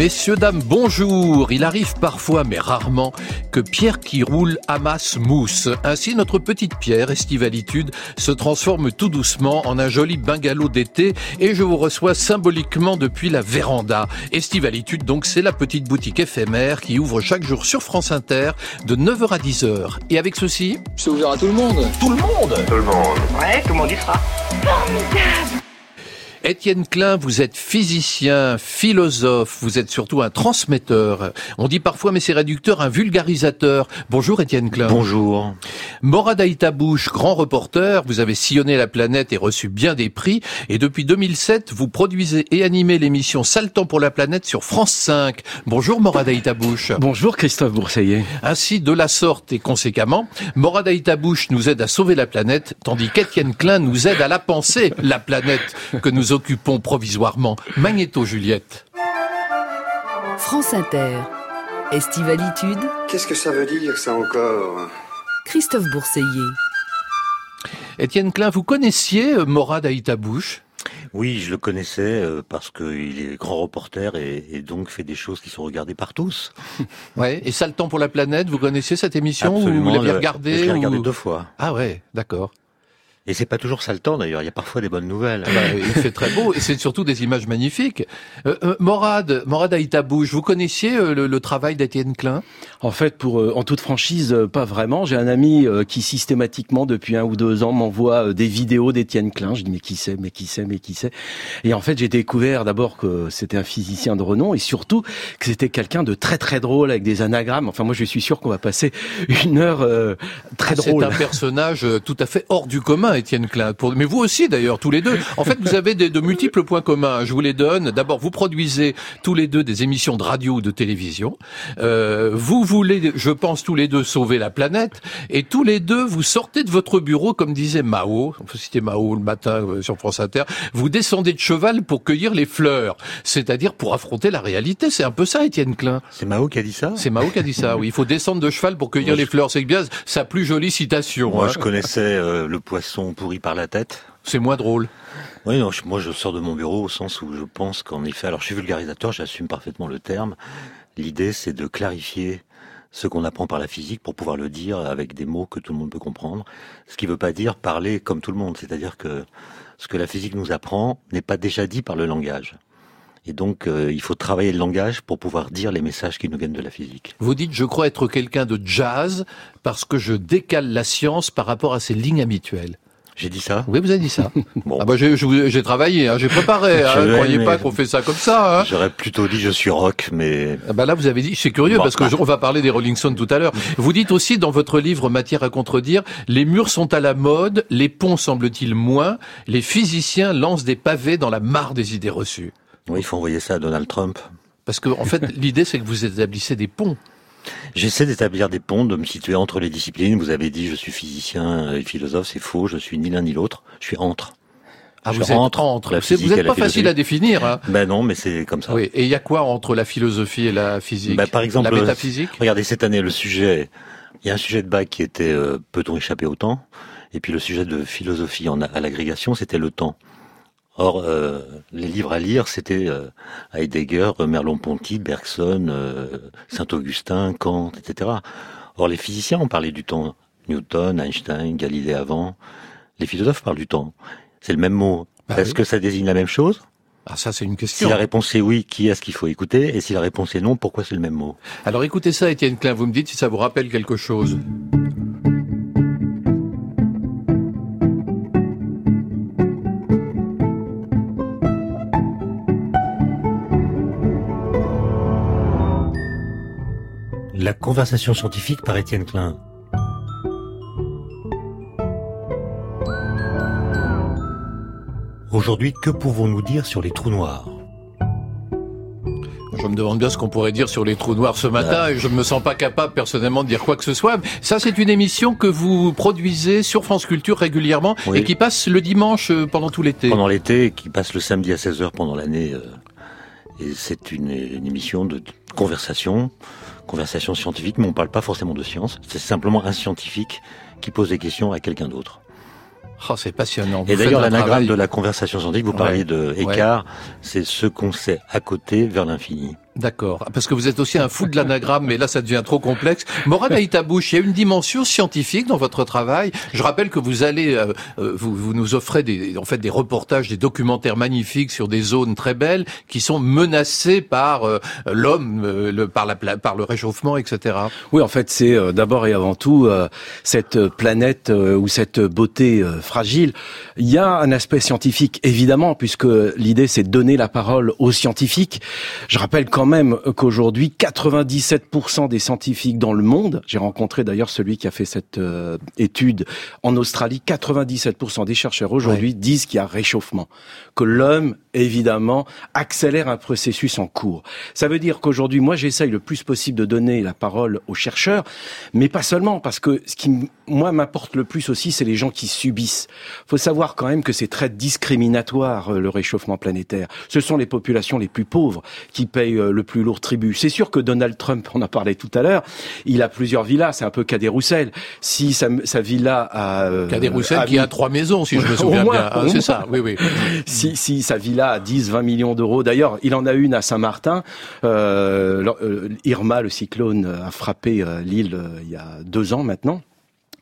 Messieurs, dames, bonjour. Il arrive parfois, mais rarement, que pierre qui roule amasse mousse. Ainsi, notre petite pierre, Estivalitude, se transforme tout doucement en un joli bungalow d'été et je vous reçois symboliquement depuis la véranda. Estivalitude, donc, c'est la petite boutique éphémère qui ouvre chaque jour sur France Inter de 9h à 10h. Et avec ceci... C'est ouvert à tout le monde. Tout le monde Tout le monde. Ouais, tout le monde y sera. Étienne Klein, vous êtes physicien, philosophe, vous êtes surtout un transmetteur. On dit parfois, mais c'est réducteur, un vulgarisateur. Bonjour Étienne Klein. Bonjour. Morad Aïtabouche, grand reporter, vous avez sillonné la planète et reçu bien des prix. Et depuis 2007, vous produisez et animez l'émission Saltant pour la planète sur France 5. Bonjour Morad Aïtabouche. Bonjour Christophe Bourseillet. Ainsi, de la sorte et conséquemment, Morad Aïtabouche nous aide à sauver la planète, tandis qu'Étienne Klein nous aide à la penser, la planète que nous occupons provisoirement. Magnéto Juliette. France Inter. Estivalitude. Qu'est-ce que ça veut dire, ça encore Christophe Bourseiller. Étienne Klein, vous connaissiez euh, Morad Aïtabouche Oui, je le connaissais euh, parce qu'il est grand reporter et, et donc fait des choses qui sont regardées par tous. Ouais. Et Saltan pour la planète, vous connaissiez cette émission ou Absolument. vous l'aviez le- regardée Je l'ai regardé ou- deux fois. Ah ouais, d'accord. Et c'est pas toujours ça le temps d'ailleurs. Il y a parfois des bonnes nouvelles. Bah, il fait très beau et c'est surtout des images magnifiques. Euh, euh, Morad, Morad Aïtabouche, vous connaissiez euh, le, le travail d'Étienne Klein? En fait, pour euh, en toute franchise, euh, pas vraiment. J'ai un ami euh, qui systématiquement, depuis un ou deux ans, m'envoie euh, des vidéos d'Étienne Klein. Je dis mais qui c'est, mais qui c'est, mais qui c'est? Et en fait, j'ai découvert d'abord que c'était un physicien de renom et surtout que c'était quelqu'un de très très drôle avec des anagrammes. Enfin, moi, je suis sûr qu'on va passer une heure euh, très Ah, C'est drôle. un personnage tout à fait hors du commun, Étienne Klein. Pour... Mais vous aussi, d'ailleurs, tous les deux. En fait, vous avez des, de multiples points communs. Je vous les donne. D'abord, vous produisez tous les deux des émissions de radio ou de télévision. Euh, vous voulez, je pense, tous les deux sauver la planète. Et tous les deux, vous sortez de votre bureau, comme disait Mao. On peut citer Mao le matin euh, sur France Inter. Vous descendez de cheval pour cueillir les fleurs. C'est-à-dire pour affronter la réalité. C'est un peu ça, Étienne Klein. C'est Mao qui a dit ça? C'est Mao qui a dit ça. Oui, il faut descendre de cheval pour cueillir Moi, les je- fleurs. C'est bien sa plus jolie citation. Moi, hein. je connaissais euh, le poisson pourri par la tête. C'est moins drôle. Oui, non, je- moi, je sors de mon bureau au sens où je pense qu'en effet, alors je suis vulgarisateur, j'assume parfaitement le terme. L'idée, c'est de clarifier ce qu'on apprend par la physique pour pouvoir le dire avec des mots que tout le monde peut comprendre. Ce qui ne veut pas dire parler comme tout le monde, c'est-à-dire que ce que la physique nous apprend n'est pas déjà dit par le langage. Et donc, euh, il faut travailler le langage pour pouvoir dire les messages qui nous viennent de la physique. Vous dites, je crois être quelqu'un de jazz parce que je décale la science par rapport à ses lignes habituelles. J'ai dit ça Oui, vous avez dit ça. Bon. Ah bah j'ai travaillé, hein, j'ai préparé. Hein, vais, croyez pas qu'on fait ça comme ça. Hein. J'aurais plutôt dit je suis rock, mais Ah bah là, vous avez dit, c'est curieux Bon, parce que bah. on va parler des Rolling Stones tout à l'heure. Vous dites aussi dans votre livre Matière à contredire, les murs sont à la mode, les ponts semble-t-il moins, les physiciens lancent des pavés dans la mare des idées reçues. oui, il faut envoyer ça à Donald Trump. Parce que en fait, l'idée c'est que vous établissez des ponts. J'essaie d'établir des ponts, de me situer entre les disciplines. Vous avez dit je suis physicien et philosophe, c'est faux, je suis ni l'un ni l'autre, je suis entre. Ah, Je vous êtes entre. la Vous n'êtes pas facile à définir. Hein. Ben non, mais c'est comme ça. Oui. Et il y a quoi entre la philosophie et la physique? Bah, par exemple, la métaphysique? Regardez cette année le sujet. Il y a un sujet de bac qui était euh, peut-on échapper au temps? Et puis le sujet de philosophie en, à l'agrégation, c'était le temps. Or, euh, les livres à lire, c'était euh, Heidegger, Merleau-Ponty, Bergson, euh, Saint-Augustin, Kant, etc. Or, les physiciens ont parlé du temps. Newton, Einstein, Galilée avant. Les philosophes parlent du temps. C'est le même mot. Bah Est-ce oui. que ça désigne la même chose? Ah, ça c'est une Si question. la réponse est oui, qui est-ce qu'il faut écouter? Et si la réponse est non, pourquoi c'est le même mot? Alors écoutez ça, Étienne Klein. Vous me dites si ça vous rappelle quelque chose. La conversation scientifique par Étienne Klein. Aujourd'hui, que pouvons-nous dire sur les trous noirs? Je me demande bien ce qu'on pourrait dire sur les trous noirs ce matin et je ne me sens pas capable personnellement de dire quoi que ce soit. Ça, c'est une émission que vous produisez sur France Culture régulièrement Oui. et qui passe le dimanche euh, pendant tout l'été. Pendant l'été, qui passe le samedi à 16h pendant l'année. euh, et c'est une, une émission de conversation, conversation scientifique, mais on ne parle pas forcément de science. C'est simplement un scientifique qui pose des questions à quelqu'un d'autre. Oh, c'est passionnant. Vous Et d'ailleurs, l'anagramme de la conversation scientifique, vous parliez Ouais. de Ouais. écart, c'est ce qu'on sait à côté vers l'infini. D'accord. Parce que vous êtes aussi un fou de l'anagramme, mais là, ça devient trop complexe. Morad Aïtabouche, il y a une dimension scientifique dans votre travail. Je rappelle que vous allez, euh, euh, vous, vous, nous offrez des, en fait, des reportages, des documentaires magnifiques sur des zones très belles qui sont menacées par euh, l'homme, le, par, la, par le réchauffement, etc. Oui, en fait, c'est d'abord et avant tout cette planète ou cette beauté fragile. Il y a un aspect scientifique, évidemment, puisque l'idée, c'est de donner la parole aux scientifiques. Je rappelle quand même qu'aujourd'hui, 97% des scientifiques dans le monde, j'ai rencontré d'ailleurs celui qui a fait cette euh, étude en Australie, 97% des chercheurs aujourd'hui disent qu'il y a réchauffement, que l'homme, évidemment, accélère un processus en cours. Ça veut dire qu'aujourd'hui, moi, j'essaye le plus possible de donner la parole aux chercheurs, mais pas seulement, parce que ce qui, moi, m'importe le plus aussi, c'est les gens qui subissent. faut savoir quand même que c'est très discriminatoire, euh, le réchauffement planétaire. Ce sont les populations les plus pauvres qui payent euh, le plus lourd tribut. C'est sûr que Donald Trump, on en parlait tout à l'heure, il a plusieurs villas, c'est un peu Cadet Roussel. Si sa, sa villa a... Euh, Cadet Roussel qui a trois maisons, si je me souviens bien. Ah, c'est ça, oui, oui. si, si sa villa a 10, 20 millions d'euros, d'ailleurs, il en a une à Saint-Martin. Euh, euh Irma, le cyclone, a frappé euh, l'île il y a deux ans maintenant.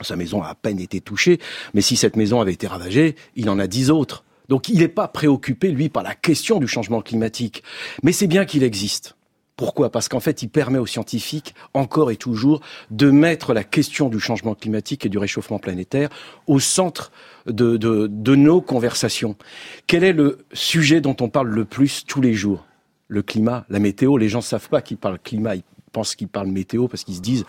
Sa maison a à peine été touchée, mais si cette maison avait été ravagée, il en a dix autres. Donc il n'est pas préoccupé, lui, par la question du changement climatique. Mais c'est bien qu'il existe. Pourquoi? Parce qu'en fait, il permet aux scientifiques, encore et toujours, de mettre la question du changement climatique et du réchauffement planétaire au centre de, nos conversations. Quel est le sujet dont on parle le plus tous les jours? Le climat, la météo. Les gens ne savent pas qu'ils parlent climat, pensent qu'ils parlent météo parce qu'ils se disent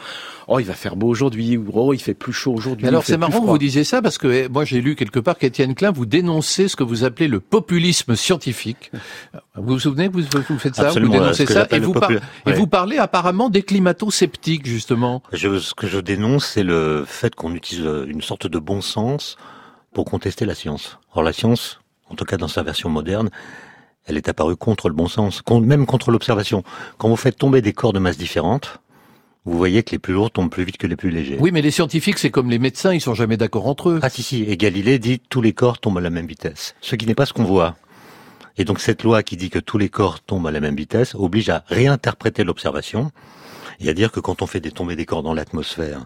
oh il va faire beau aujourd'hui ou oh il fait plus chaud aujourd'hui. Alors c'est marrant que vous disiez ça parce que eh, moi j'ai lu quelque part qu'Étienne Klein vous dénoncez ce que vous appelez le populisme scientifique. Vous vous souvenez vous, vous faites ça? Vous dénoncez ça et vous, et vous parlez apparemment des climato-sceptiques justement. Je, ce que je dénonce c'est le fait qu'on utilise une sorte de bon sens pour contester la science. Or la science en tout cas dans sa version moderne, elle est apparue contre le bon sens, même contre l'observation. Quand vous faites tomber des corps de masse différentes, vous voyez que les plus lourds tombent plus vite que les plus légers. Oui, mais les scientifiques, c'est comme les médecins, ils sont jamais d'accord entre eux. Ah si, si, et Galilée dit tous les corps tombent à la même vitesse, ce qui n'est pas ce qu'on voit. Et donc cette loi qui dit que tous les corps tombent à la même vitesse oblige à réinterpréter l'observation et à dire que quand on fait des tomber des corps dans l'atmosphère,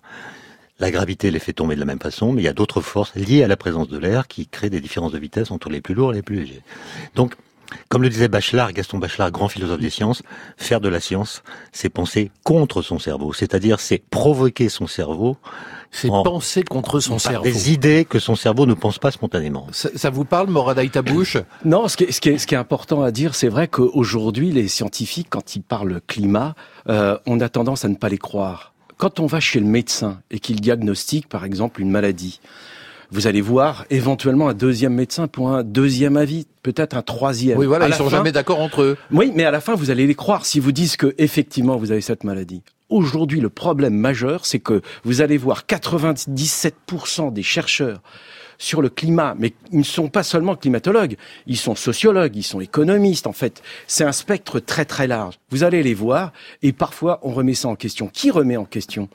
la gravité les fait tomber de la même façon, mais il y a d'autres forces liées à la présence de l'air qui créent des différences de vitesse entre les plus lourds et les plus légers. Donc comme le disait Bachelard, Gaston Bachelard, grand philosophe des sciences, faire de la science, c'est penser contre son cerveau. C'est-à-dire, c'est provoquer son cerveau. C'est penser contre son cerveau. Des idées que son cerveau ne pense pas spontanément. Ça, vous parle, Morad Tabouche Non, ce qui, est, ce, qui est, ce qui est important à dire, c'est vrai qu'aujourd'hui, les scientifiques, quand ils parlent climat, euh, on a tendance à ne pas les croire. Quand on va chez le médecin et qu'il diagnostique, par exemple, une maladie, vous allez voir éventuellement un deuxième médecin pour un deuxième avis, peut-être un troisième. Oui, voilà, ils sont jamais d'accord entre eux. Oui, mais à la fin, vous allez les croire si vous disent que effectivement vous avez cette maladie. Aujourd'hui, le problème majeur, c'est que vous allez voir 97% des chercheurs sur le climat, mais ils ne sont pas seulement climatologues, ils sont sociologues, ils sont économistes, en fait. C'est un spectre très très large. Vous allez les voir, et parfois on remet ça en question. Qui remet en question?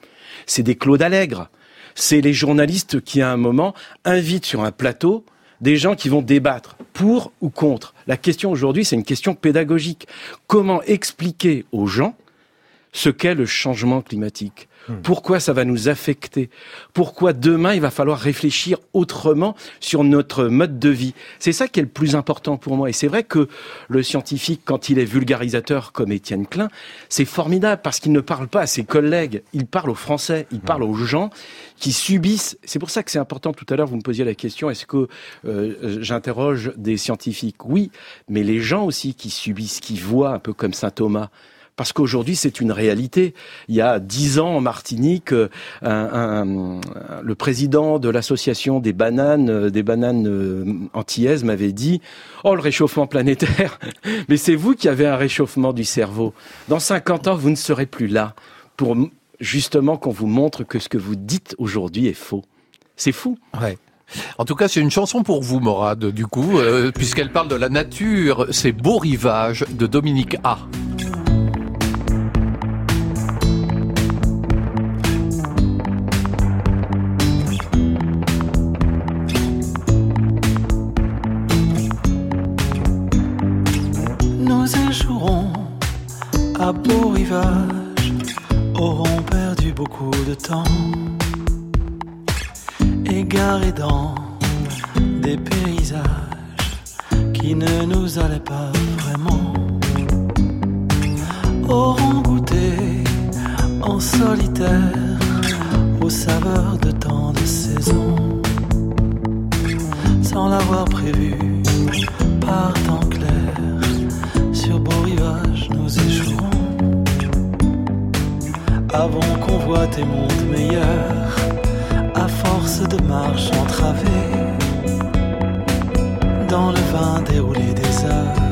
C'est des Claude Allègre, c'est les journalistes qui, à un moment, invitent sur un plateau des gens qui vont débattre pour ou contre. La question aujourd'hui, c'est une question pédagogique. Comment expliquer aux gens ce qu'est le changement climatique? Pourquoi ça va nous affecter? Pourquoi demain il va falloir réfléchir autrement sur notre mode de vie? C'est ça qui est le plus important pour moi. Et c'est vrai que le scientifique, quand il est vulgarisateur comme Étienne Klein, c'est formidable parce qu'il ne parle pas à ses collègues, il parle aux Français, il parle aux gens qui subissent. C'est pour ça que c'est important. Tout à l'heure, vous me posiez la question est-ce que euh, j'interroge des scientifiques? Oui, mais les gens aussi qui subissent, qui voient un peu comme saint Thomas parce qu'aujourd'hui c'est une réalité. Il y a dix ans en Martinique, euh, le président de l'association des bananes, euh, des bananes euh, antillaises m'avait dit "Oh le réchauffement planétaire, mais c'est vous qui avez un réchauffement du cerveau. Dans 50 ans, vous ne serez plus là pour justement qu'on vous montre que ce que vous dites aujourd'hui est faux." C'est fou. En tout cas, c'est une chanson pour vous, Morad, du coup, puisqu'elle parle de la nature, ces beaux rivages de Dominique A. beau rivage auront perdu beaucoup de temps, égarés dans des paysages qui ne nous allaient pas vraiment, auront goûté en solitaire aux saveurs de tant de saisons, sans l'avoir prévu par temps clair, Avant qu'on voit tes mondes meilleurs, à force de marche entravée, dans le vin déroulé des heures,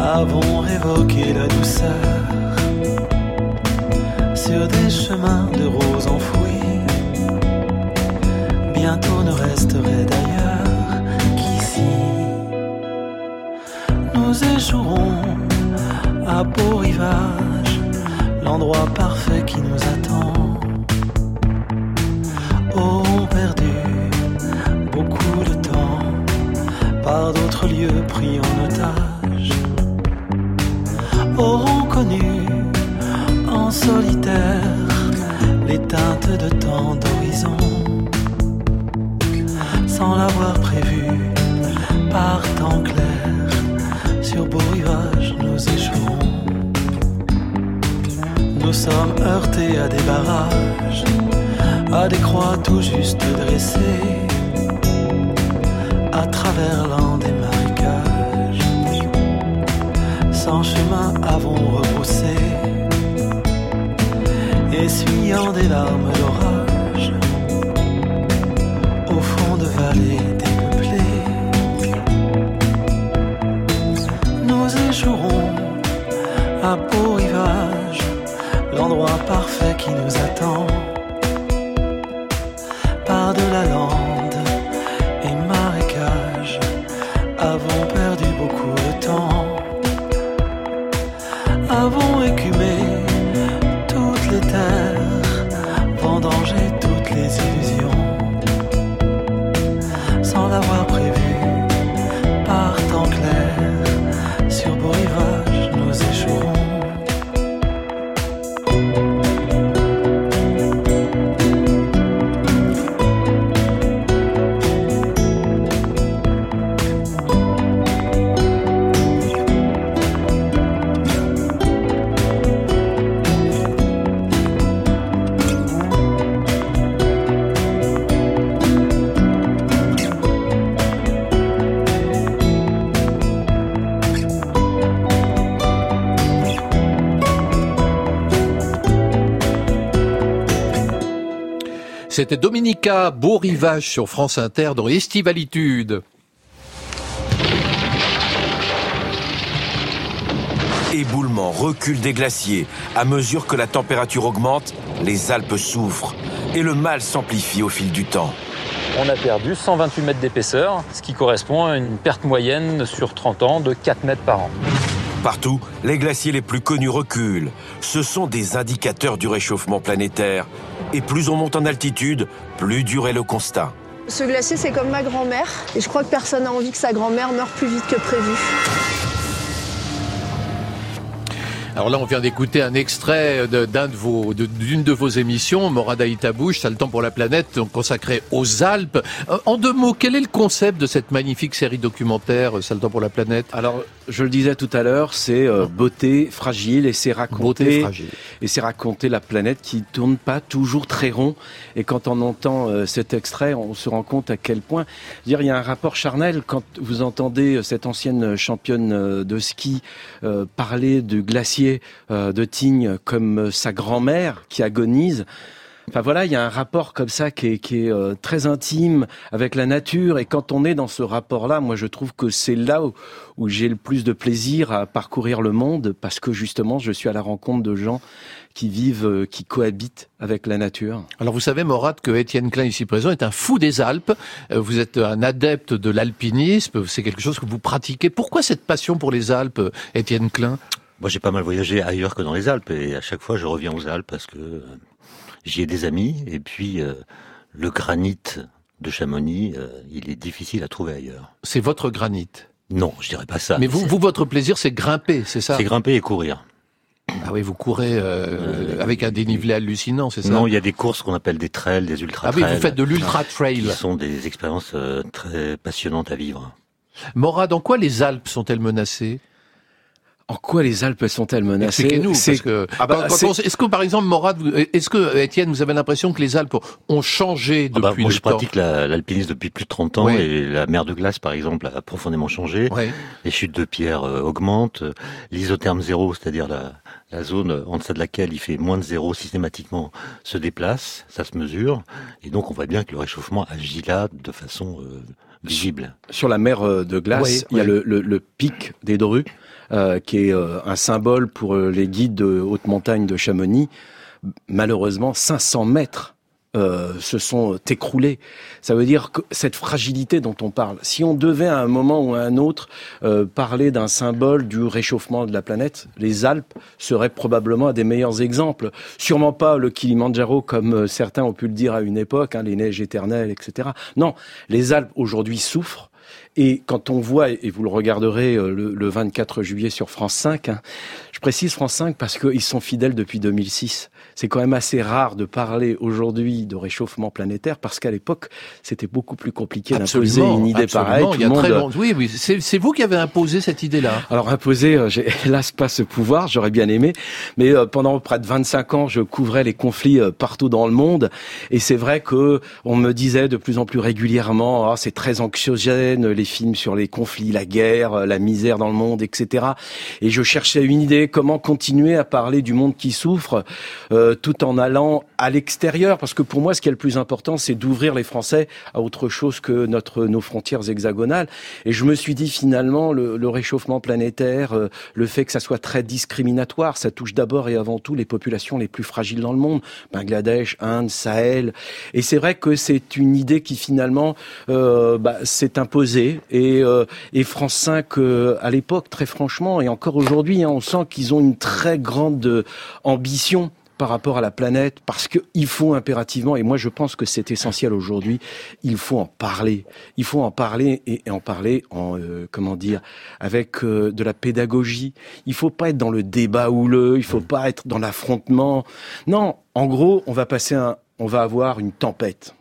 avons révoqué la douceur sur des chemins de roses enfouis. Bientôt ne resterait d'ailleurs qu'ici. Nous échouerons à beau rivage, l'endroit parfait qui nous attend. Auront perdu beaucoup de temps. Par d'autres lieux pris en otage. Auront connu en solitaire. Les teintes de tant d'horizons sans l'avoir prévu par temps clair. Sur beau rivage nous échouerons nous sommes heurtés à des barrages à des croix tout juste dressées à travers l'an des marécages sans chemin avons rebroussé essuyant des larmes d'orage au fond de vallées parfait qui nous attend. C'était Dominica, beau rivage sur France Inter dans Estivalitude. Éboulement, recul des glaciers. À mesure que la température augmente, les Alpes souffrent. Et le mal s'amplifie au fil du temps. On a perdu 128 mètres d'épaisseur, ce qui correspond à une perte moyenne sur 30 ans de 4 mètres par an. Partout, les glaciers les plus connus reculent. Ce sont des indicateurs du réchauffement planétaire. Et plus on monte en altitude, plus dur est le constat. Ce glacier, c'est comme ma grand-mère. Et je crois que personne n'a envie que sa grand-mère meure plus vite que prévu. Alors là, on vient d'écouter un extrait de- d'un de vos, de- d'une de, vos émissions, Morada Itabouche, ça le temps pour la planète, donc consacrée aux Alpes. Euh, En deux mots, quel est le concept de cette magnifique série documentaire, Ça le temps pour la planète? Alors, je le disais tout à l'heure, c'est euh, beauté fragile et c'est raconter et c'est raconter la planète qui tourne pas toujours très rond. Et quand on entend euh, cet extrait, on se rend compte à quel point, je veux dire, il y a un rapport charnel quand vous entendez euh, cette ancienne championne euh, de ski euh, parler du glacier euh, de Tignes comme sa grand-mère qui agonise. Enfin voilà, il y a un rapport comme ça qui est, qui est euh, très intime avec la nature. Et quand on est dans ce rapport-là, moi je trouve que c'est là où, où j'ai le plus de plaisir à parcourir le monde parce que justement je suis à la rencontre de gens qui vivent, euh, qui cohabitent avec la nature. Alors vous savez, Morat, que Étienne Klein, ici présent, est un fou des Alpes. Euh, Vous êtes un adepte de l'alpinisme, c'est quelque chose que vous pratiquez. Pourquoi cette passion pour les Alpes, Étienne Klein? Moi, j'ai pas mal voyagé ailleurs que dans les Alpes, et à chaque fois, je reviens aux Alpes parce que euh, j'y ai des amis, et puis euh, le granit de Chamonix, euh, il est difficile à trouver ailleurs. C'est votre granit? Non, je dirais pas ça. Mais vous, vous votre plaisir, c'est grimper, c'est ça? C'est grimper et courir. Ah oui, vous courez euh, avec un dénivelé hallucinant, c'est ça? Non, il y a des courses qu'on appelle des trails, des ultra Ah trails. oui, vous faites de l'ultra trail. Qui sont des expériences très passionnantes à vivre. Morad, en quoi les Alpes sont-elles menacées? En quoi les Alpes sont-elles menacées Expliquez-nous, C'est- parce que Ah bah, c'est- on- est-ce que par exemple Morad, est-ce que Étienne, vous avez l'impression que les Alpes ont changé Ah bah, depuis moi, le je temps pratique la- l'alpinisme depuis plus de 30 ans Ouais. et la mer de glace, par exemple, a profondément changé. Ouais. Les chutes de pierre euh, augmentent. L'isotherme zéro, c'est-à-dire la, la zone en deçà de laquelle il fait moins de zéro systématiquement, se déplace. Ça se mesure. Et donc, on voit bien que le réchauffement agit là de façon euh, visible. Sur la mer euh, de glace, Oui, il y a oui. le, le- le pic des Drus, euh, qui est euh, un symbole pour euh, les guides de haute montagne de Chamonix. Malheureusement, 500 mètres euh, se sont écroulés. Ça veut dire que cette fragilité dont on parle, si on devait à un moment ou à un autre euh, parler d'un symbole du réchauffement de la planète, les Alpes seraient probablement des meilleurs exemples. Sûrement pas le Kilimandjaro comme euh, certains ont pu le dire à une époque, hein, les neiges éternelles, etc. Non, les Alpes aujourd'hui souffrent. Et quand on voit, et vous le regarderez euh, le, le 24 juillet sur France 5, hein, je précise France 5 parce qu'ils sont fidèles depuis 2006. C'est quand même assez rare de parler aujourd'hui de réchauffement planétaire parce qu'à l'époque, c'était beaucoup plus compliqué d'imposer une idée pareille. Tout Il y a le très monde- long- Oui, oui, c'est vous qui avez imposé cette idée-là. alors imposer, euh, j'ai hélas pas ce pouvoir, j'aurais bien aimé, mais euh, pendant près de 25 ans, je couvrais les conflits euh, partout dans le monde, et c'est vrai que on me disait de plus en plus régulièrement, ah, c'est très anxiogène, les films sur les conflits, la guerre, la misère dans le monde, etc. Et je cherchais une idée, comment continuer à parler du monde qui souffre, euh, tout en allant à l'extérieur, parce que pour moi, ce qui est le plus important, c'est d'ouvrir les Français à autre chose que notre nos frontières hexagonales. Et je me suis dit finalement, le, le réchauffement planétaire, euh, le fait que ça soit très discriminatoire, ça touche d'abord et avant tout les populations les plus fragiles dans le monde, Bangladesh, Inde, Sahel. Et c'est vrai que c'est une idée qui finalement euh, bah, s'est imposée. Et, euh, et France 5, euh, à l'époque, très franchement, et encore aujourd'hui, hein, on sent qu'ils ont une très grande ambition par rapport à la planète, parce qu'il faut impérativement, et moi je pense que c'est essentiel aujourd'hui, il faut en parler. Il faut en parler et, en parler en, euh, comment dire, avec euh, de la pédagogie. Il faut pas être dans le débat houleux, il faut pas être dans l'affrontement. Non, en gros, on va passer un, on va avoir une tempête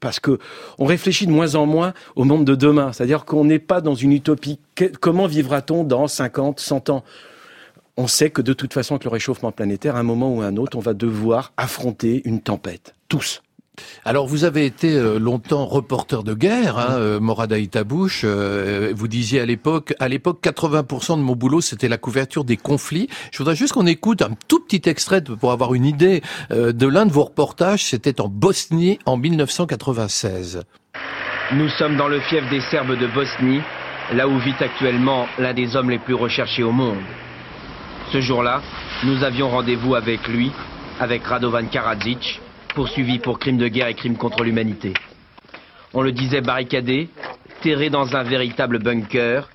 parce que on réfléchit de moins en moins au monde de demain. C'est-à-dire qu'on n'est pas dans une utopie. Comment vivra-t-on dans 50, 100 ans? On sait que de toute façon, avec le réchauffement planétaire, à un moment ou à un autre, on va devoir affronter une tempête. Tous. Alors vous avez été euh, longtemps reporter de guerre, hein, euh, Morad Aïtabouche. euh, vous disiez à l'époque, à l'époque, 80% de mon boulot c'était la couverture des conflits. Je voudrais juste qu'on écoute un tout petit extrait pour avoir une idée euh, de l'un de vos reportages. C'était en Bosnie en 1996. Nous sommes dans le fief des Serbes de Bosnie, là où vit actuellement l'un des hommes les plus recherchés au monde. Ce jour-là, nous avions rendez-vous avec lui, avec Radovan Karadzic, poursuivi pour crimes de guerre et crimes contre l'humanité. On le disait barricadé, terré dans un véritable bunker,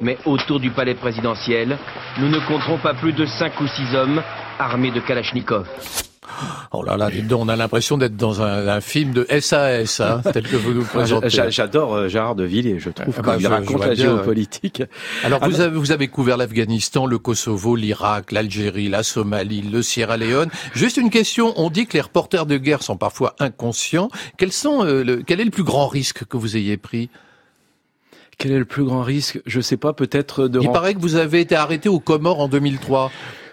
mais autour du palais présidentiel, nous ne compterons pas plus de cinq ou six hommes armés de Kalachnikov. Oh là là, on a l'impression d'être dans un, un film de SAS, hein, tel que vous nous présentez. J'a- J'adore euh, Gérard de Villiers, je trouve, Ah quand bah, il je- je raconte la bien, géopolitique. Alors vous Ah, avez, vous avez couvert l'Afghanistan, le Kosovo, l'Irak, l'Algérie, la Somalie, le Sierra Leone. Juste une question, on dit que les reporters de guerre sont parfois inconscients. Quels sont, euh, le- quel est le plus grand risque que vous ayez pris? Quel est le plus grand risque? Je sais pas, peut-être de... Il paraît que vous avez été arrêté aux Comores en 2003.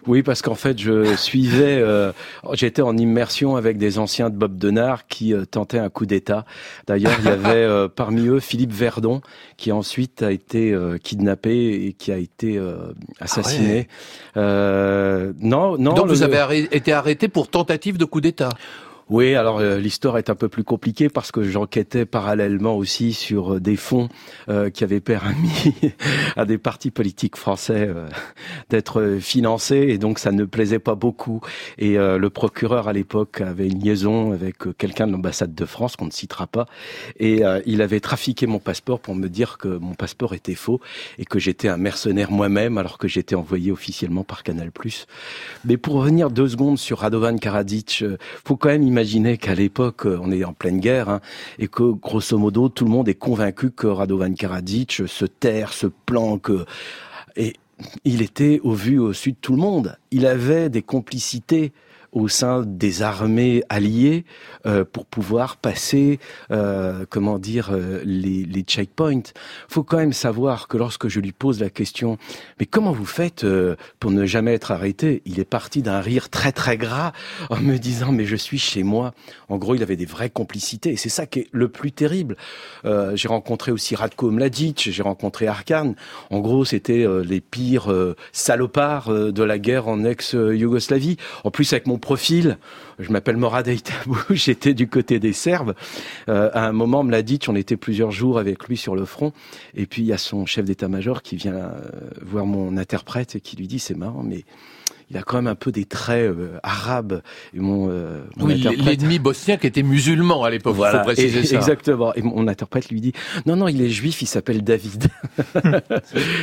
Oui, parce qu'en fait, je suivais, euh, j'étais en immersion avec des anciens de Bob Denard qui euh, tentaient un coup d'État. D'ailleurs, il y avait euh, parmi eux Philippe Verdon, qui ensuite a été euh, kidnappé et qui a été euh, assassiné. Euh, non, non. Donc le- vous avez été arrêté pour tentative de coup d'État. Oui, alors euh, l'histoire est un peu plus compliquée parce que j'enquêtais parallèlement aussi sur euh, des fonds euh, qui avaient permis à des partis politiques français euh, d'être financés et donc ça ne plaisait pas beaucoup. Et euh, le procureur à l'époque avait une liaison avec euh, quelqu'un de l'ambassade de France qu'on ne citera pas et il avait trafiqué mon passeport pour me dire que mon passeport était faux et que j'étais un mercenaire moi-même alors que j'étais envoyé officiellement par Canal+. Mais pour revenir deux secondes sur Radovan Karadzic, faut quand même imaginer qu'à l'époque, on est en pleine guerre, hein, et que grosso modo, tout le monde est convaincu que Radovan Karadzic se terre, se planque, et il était au vu au sud de tout le monde. Il avait des complicités au sein des armées alliées euh, pour pouvoir passer, euh, comment dire, euh, les, les checkpoints. faut quand même savoir que lorsque je lui pose la question, mais comment vous faites euh, pour ne jamais être arrêté? Il est parti d'un rire très très gras en me disant, mais je suis chez moi. En gros, il avait des vraies complicités c'est ça qui est le plus terrible. Euh, j'ai rencontré aussi Radko Mladic, j'ai rencontré Arkan. En gros, c'était les pires salopards de la guerre en ex-Yougoslavie. En plus, avec mon profil. Je m'appelle Morad Eitabou, j'étais du côté des Serbes. Euh, à un moment, me l'a dit, on était plusieurs jours avec lui sur le front. Et puis, il y a son chef d'état-major qui vient euh, voir mon interprète et qui lui dit, c'est marrant, mais il a quand même un peu des traits euh, arabes. Et mon, euh, mon oui, interprète- l'ennemi bosnien qui était musulman à l'époque, il faut préciser et- ça. Exactement. Et mon interprète lui dit non non il est juif, il s'appelle David.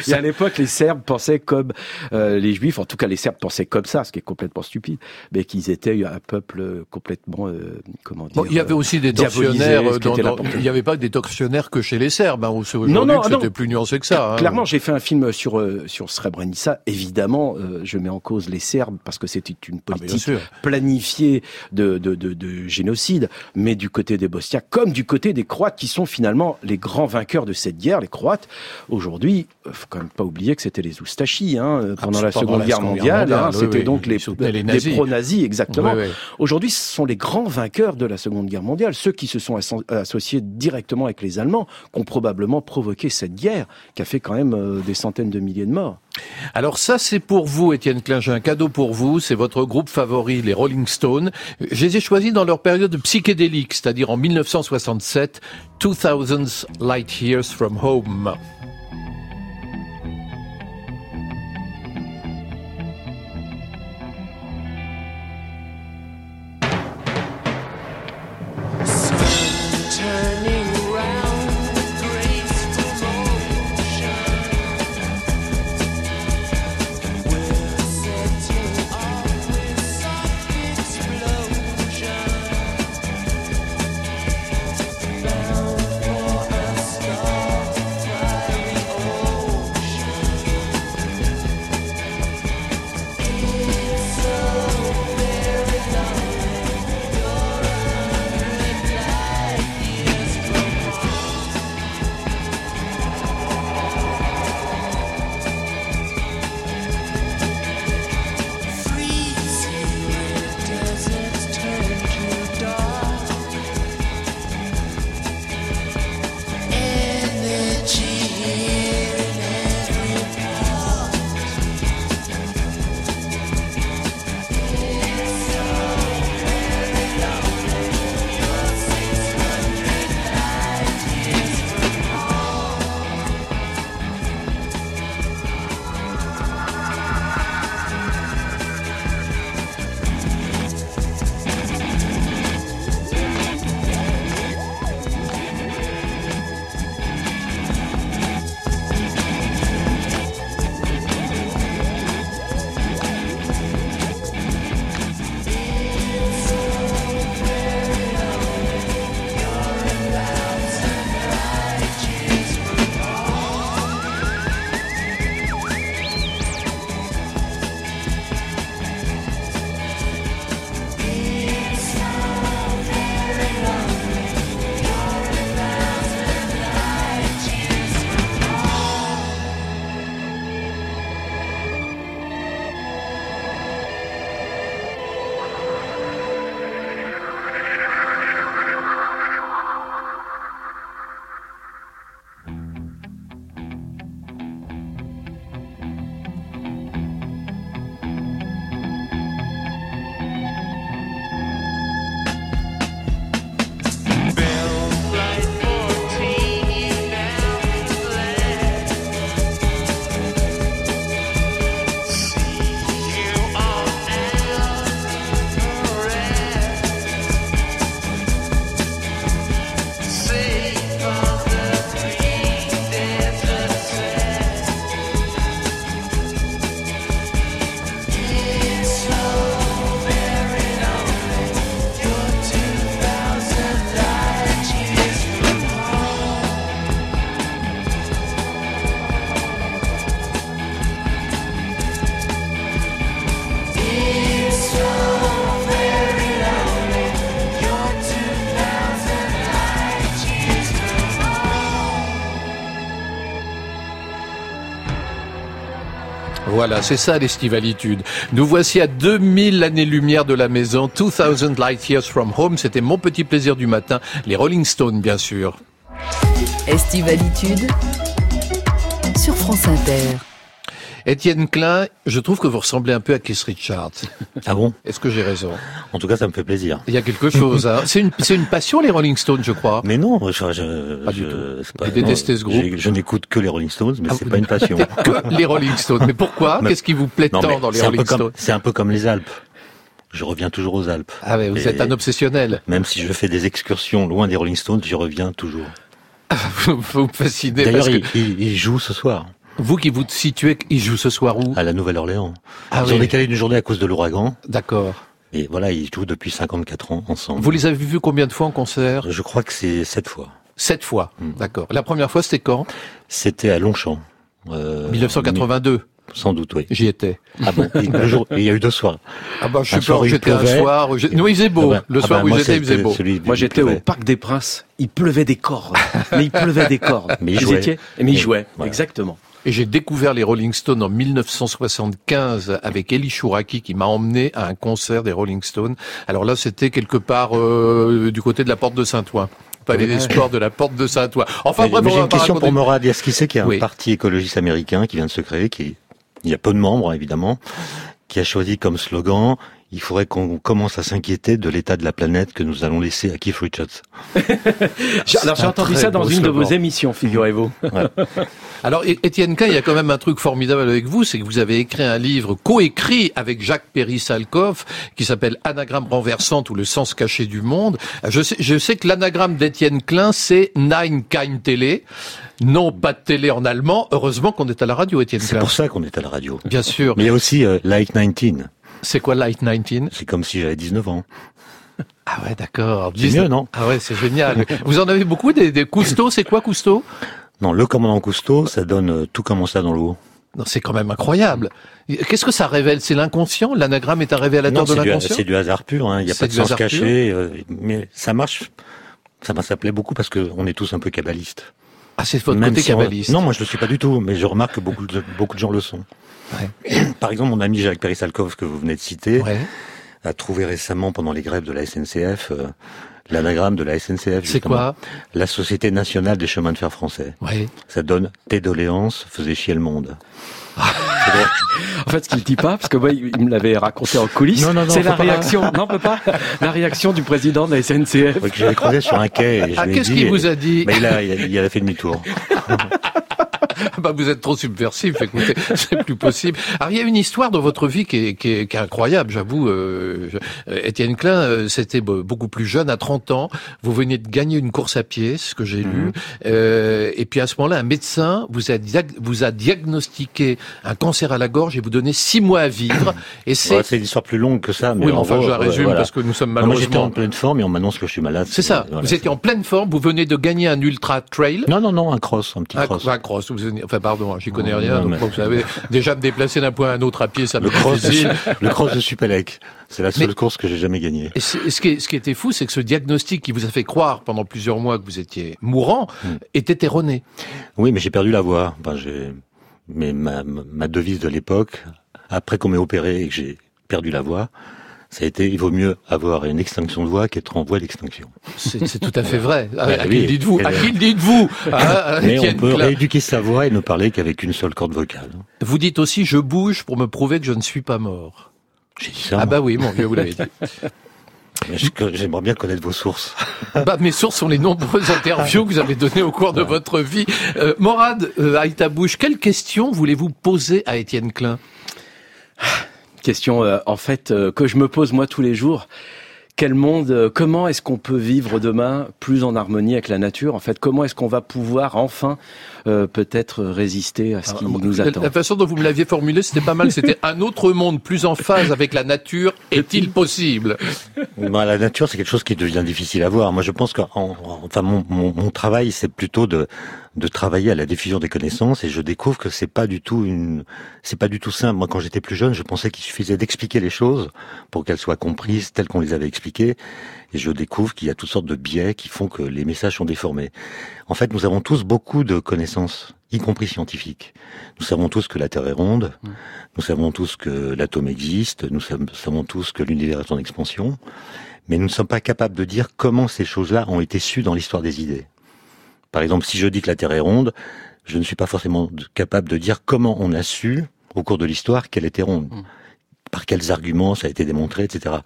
et à l'époque les Serbes pensaient comme euh, les Juifs, en tout cas les Serbes pensaient comme ça, ce qui est complètement stupide, mais qu'ils étaient un peuple complètement euh, comment dire. Bon, il y avait aussi des tortionnaires. euh, dans- n'importe il n'y avait pas que des tortionnaires que chez les Serbes. Hein, aujourd'hui, Non, non, c'était plus nuancé que ça. hein. Clairement, j'ai fait un film sur euh, sur Srebrenica. Évidemment, euh, je mets en cause les Serbes parce que c'était une Ah, politique planifiée de, de, de, de génocide, mais du côté des Bosniaques comme du côté des Croates qui sont finalement les grands vainqueurs de cette guerre. Les Croates, aujourd'hui, euh, faut quand même pas oublier que c'était les Oustachis hein, euh, pendant la Pendant Seconde la Guerre Seconde Guerre mondiale. mondiale, hein, oui, c'était oui. donc les, les nazis. pro-nazis, exactement. Oui. Aujourd'hui, ce sont les grands vainqueurs de la Seconde Guerre mondiale, ceux qui se sont asso- associés directement avec les Allemands, qui ont probablement provoqué cette guerre, qui a fait quand même euh, des centaines de milliers de morts. Alors ça, c'est pour vous, Étienne Klein. Cadeau pour vous. C'est votre groupe favori, les Rolling Stones. Je les ai choisis dans leur période psychédélique, c'est-à-dire en 1967, 2000 Light Years from Home. Voilà, c'est ça l'estivalitude. Nous voici à 2000 années-lumière de la maison, 2000 Light Years from Home. C'était mon petit plaisir du matin. Les Rolling Stones, bien sûr. Estivalitude sur France Inter. Étienne Klein, je trouve que vous ressemblez un peu à Keith Richards. Ah bon Est-ce que j'ai raison En tout cas, ça me fait plaisir. Il y a quelque chose. Hein. C'est une, passion les Rolling Stones, je crois. Mais non, je, je, Pas du je- tout. c'est pas- Vous détestez non, ce groupe j'ai- Je n'écoute que les Rolling Stones, mais Ah, c'est pas une passion. Que les Rolling Stones. Mais pourquoi Mais- Qu'est-ce qui vous plaît Non, tant mais dans les Rolling Stones C'est un peu comme les Alpes. Je reviens toujours aux Alpes. Ah ouais, vous Et êtes un obsessionnel. Même si je fais des excursions loin des Rolling Stones, j'y reviens toujours. vous me fascinez D'ailleurs, ils- ils jouent ce soir vous qui vous situez, ils jouent ce soir où? À la Nouvelle-Orléans. Ah ils ont décalé une journée à cause de l'ouragan. d'accord. Et voilà, ils jouent depuis 54 ans ensemble. Vous les avez vus combien de fois en concert? Je crois que c'est sept fois. Sept fois. Hmm. D'accord. La première fois, c'était quand? C'était à Longchamp. Euh, 1982. Sans doute, oui. J'y étais. Ah bon et le jour, et il y a eu deux soirs. Ah bah, je Un soir, pas, j'étais un soir. Non, il faisait beau. Ah bah- Le ah soir bah, où j'étais, il faisait beau. celui Moi j'étais au. Parc des Princes, il pleuvait des cordes, mais il pleuvait des cordes. Mais il jouait. Mais il jouait, voilà. exactement. Et j'ai découvert les Rolling Stones en 1975 avec Eli Chouraki qui m'a emmené à un concert des Rolling Stones. Alors là, c'était quelque part euh, du côté de la porte de Saint-Ouen. Palais des Sports de la porte de Saint-Ouen. Enfin Mais- bref, j'ai une question raconter- pour Morad. Est-ce qu'il sait qu'il y a un Oui. parti écologiste américain qui vient de se créer, qui il y a peu de membres évidemment, qui a choisi comme slogan il faudrait qu'on commence à s'inquiéter de l'état de la planète que nous allons laisser à Keith Richards. Alors j'ai entendu ça dans une de vos émissions, figurez-vous. Alors, Étienne K, il y a quand même un truc formidable avec vous, c'est que vous avez écrit un livre coécrit avec Jacques Perry-Salkov qui s'appelle Anagramme renversante ou le sens caché du monde. Je sais, je sais que l'anagramme d'Étienne Klein, c'est Nine Kein Télé. Non, pas de télé en allemand. Heureusement qu'on est à la radio, Étienne C'est Klein. pour ça qu'on est à la radio. Bien sûr. Mais il y a aussi euh, Like 19. C'est quoi Light 19 C'est comme si j'avais 19 ans. Ah ouais, d'accord. C'est mieux, non Ah ouais, c'est génial. vous en avez beaucoup des, des Cousteau, c'est quoi Cousteau? Non, le commandant Cousteau, ça donne euh, tout comme ça dans l'eau. Non, c'est quand même incroyable. Qu'est-ce que ça révèle? C'est l'inconscient? L'anagramme est un révélateur Non, de l'inconscient? c'est du hasard pur. hein. Il n'y a pas de sens hasard caché. euh, mais ça marche. Ça m'a s'appelait beaucoup parce qu'on est tous un peu kabbalistes. Ah, c'est votre Même côté si on-. Non, moi je le suis pas du tout, mais je remarque que beaucoup de, beaucoup de gens le sont. Par exemple, mon ami Jacques Perry-Salkov, que vous venez de citer, Ouais. a trouvé récemment, pendant les grèves de la SNCF, euh, l'anagramme de la SNCF. C'est quoi? La Société Nationale des Chemins de Fer Français. Ouais. Ça donne Tes doléances faisaient chier le monde. En fait, ce qu'il dit pas, parce que moi, il me l'avait raconté en coulisses, Non, non, non, c'est la réaction. Non, peut pas. La réaction du président de la SNCF. Ouais, que j'avais croisé sur un quai. Et je Ah, lui ai qu'est-ce qu'il vous a dit? Mais a, il a fait demi-tour. bah, Vous êtes trop subversif, écoutez, c'est plus possible. Alors, il y a une histoire dans votre vie qui est, qui est, qui est incroyable, j'avoue. Euh, euh, Étienne Klein, euh, c'était be- beaucoup plus jeune, à 30 ans. Vous veniez de gagner une course à pied, ce que j'ai Mhm. lu. Euh, et puis à ce moment-là, un médecin vous a, vous a diagnostiqué un cancer à la gorge et vous donnez six mois à vivre. Et c'est... Ouais, c'est une histoire plus longue que ça. Mais oui, mais en enfin, gros, je la euh, résume voilà. parce que nous sommes Non, Moi, j'étais malheureusement... en pleine forme et on m'annonce que je suis malade. C'est ça. voilà, vous étiez en pleine forme. Vous venez de gagner un ultra trail. Non, non, non, un cross, un petit Un, cross. un cross. Vous enfin, pardon, hein, j'y connais Non, rien. non, donc, mais- vous savez, déjà me déplacer d'un point à un autre à pied, ça me Le cross, de, difficile. le cross de Supélec. C'est la seule Mais- course que j'ai jamais gagnée. Et ce, qui est- ce qui était fou, c'est que ce diagnostic qui vous a fait croire pendant plusieurs mois que vous étiez mourant Hmm. était erroné. Oui, mais j'ai perdu la voix. Enfin, j'ai, mais ma, ma devise de l'époque, après qu'on m'ait opéré et que j'ai perdu la voix, ça a été, il vaut mieux avoir une extinction de voix qu'être en voie d'extinction. C'est tout à fait vrai. À, Ouais, à qui oui. le dites-vous À Euh, qui le dites-vous Ah, Mais on peut Klein. rééduquer sa voix et ne parler qu'avec une seule corde vocale. Vous dites aussi, je bouge pour me prouver que je ne suis pas mort. J'ai dit ça. Ah bah oui, mon vieux, vous l'avez dit. J'aimerais bien connaître vos sources. Bah, mes sources sont les nombreuses interviews que vous avez données au cours de votre vie. Euh, Morad euh, Aïtabouche, quelle question voulez-vous poser à Étienne Klein? Question, euh, en fait, euh, que je me pose moi tous les jours. Quel monde, euh, comment est-ce qu'on peut vivre demain plus en harmonie avec la nature? En fait, comment est-ce qu'on va pouvoir enfin euh, peut-être résister à ce qui Alors, nous attend? La façon dont vous me l'aviez formulé, c'était pas mal. C'était un autre monde plus en phase avec la nature. Est-il possible? Bah, la nature, c'est quelque chose qui devient difficile à voir. Moi, je pense que, enfin, mon, mon, mon travail, c'est plutôt de de travailler à la diffusion des connaissances, et je découvre que c'est pas du tout une, c'est pas du tout simple. Moi, quand j'étais plus jeune, je pensais qu'il suffisait d'expliquer les choses pour qu'elles soient comprises telles qu'on les avait expliquées, et je découvre qu'il y a toutes sortes de biais qui font que les messages sont déformés. En fait, nous avons tous beaucoup de connaissances y compris scientifiques. Nous savons tous que la Terre est ronde, Mm. nous savons tous que l'atome existe, nous savons- savons tous que l'univers est en expansion, mais nous ne sommes pas capables de dire comment ces choses-là ont été sues dans l'histoire des idées. Par exemple, si je dis que la Terre est ronde, je ne suis pas forcément capable de dire comment on a su, au cours de l'histoire, qu'elle était ronde. Mm. Par quels arguments ça a été démontré, etc.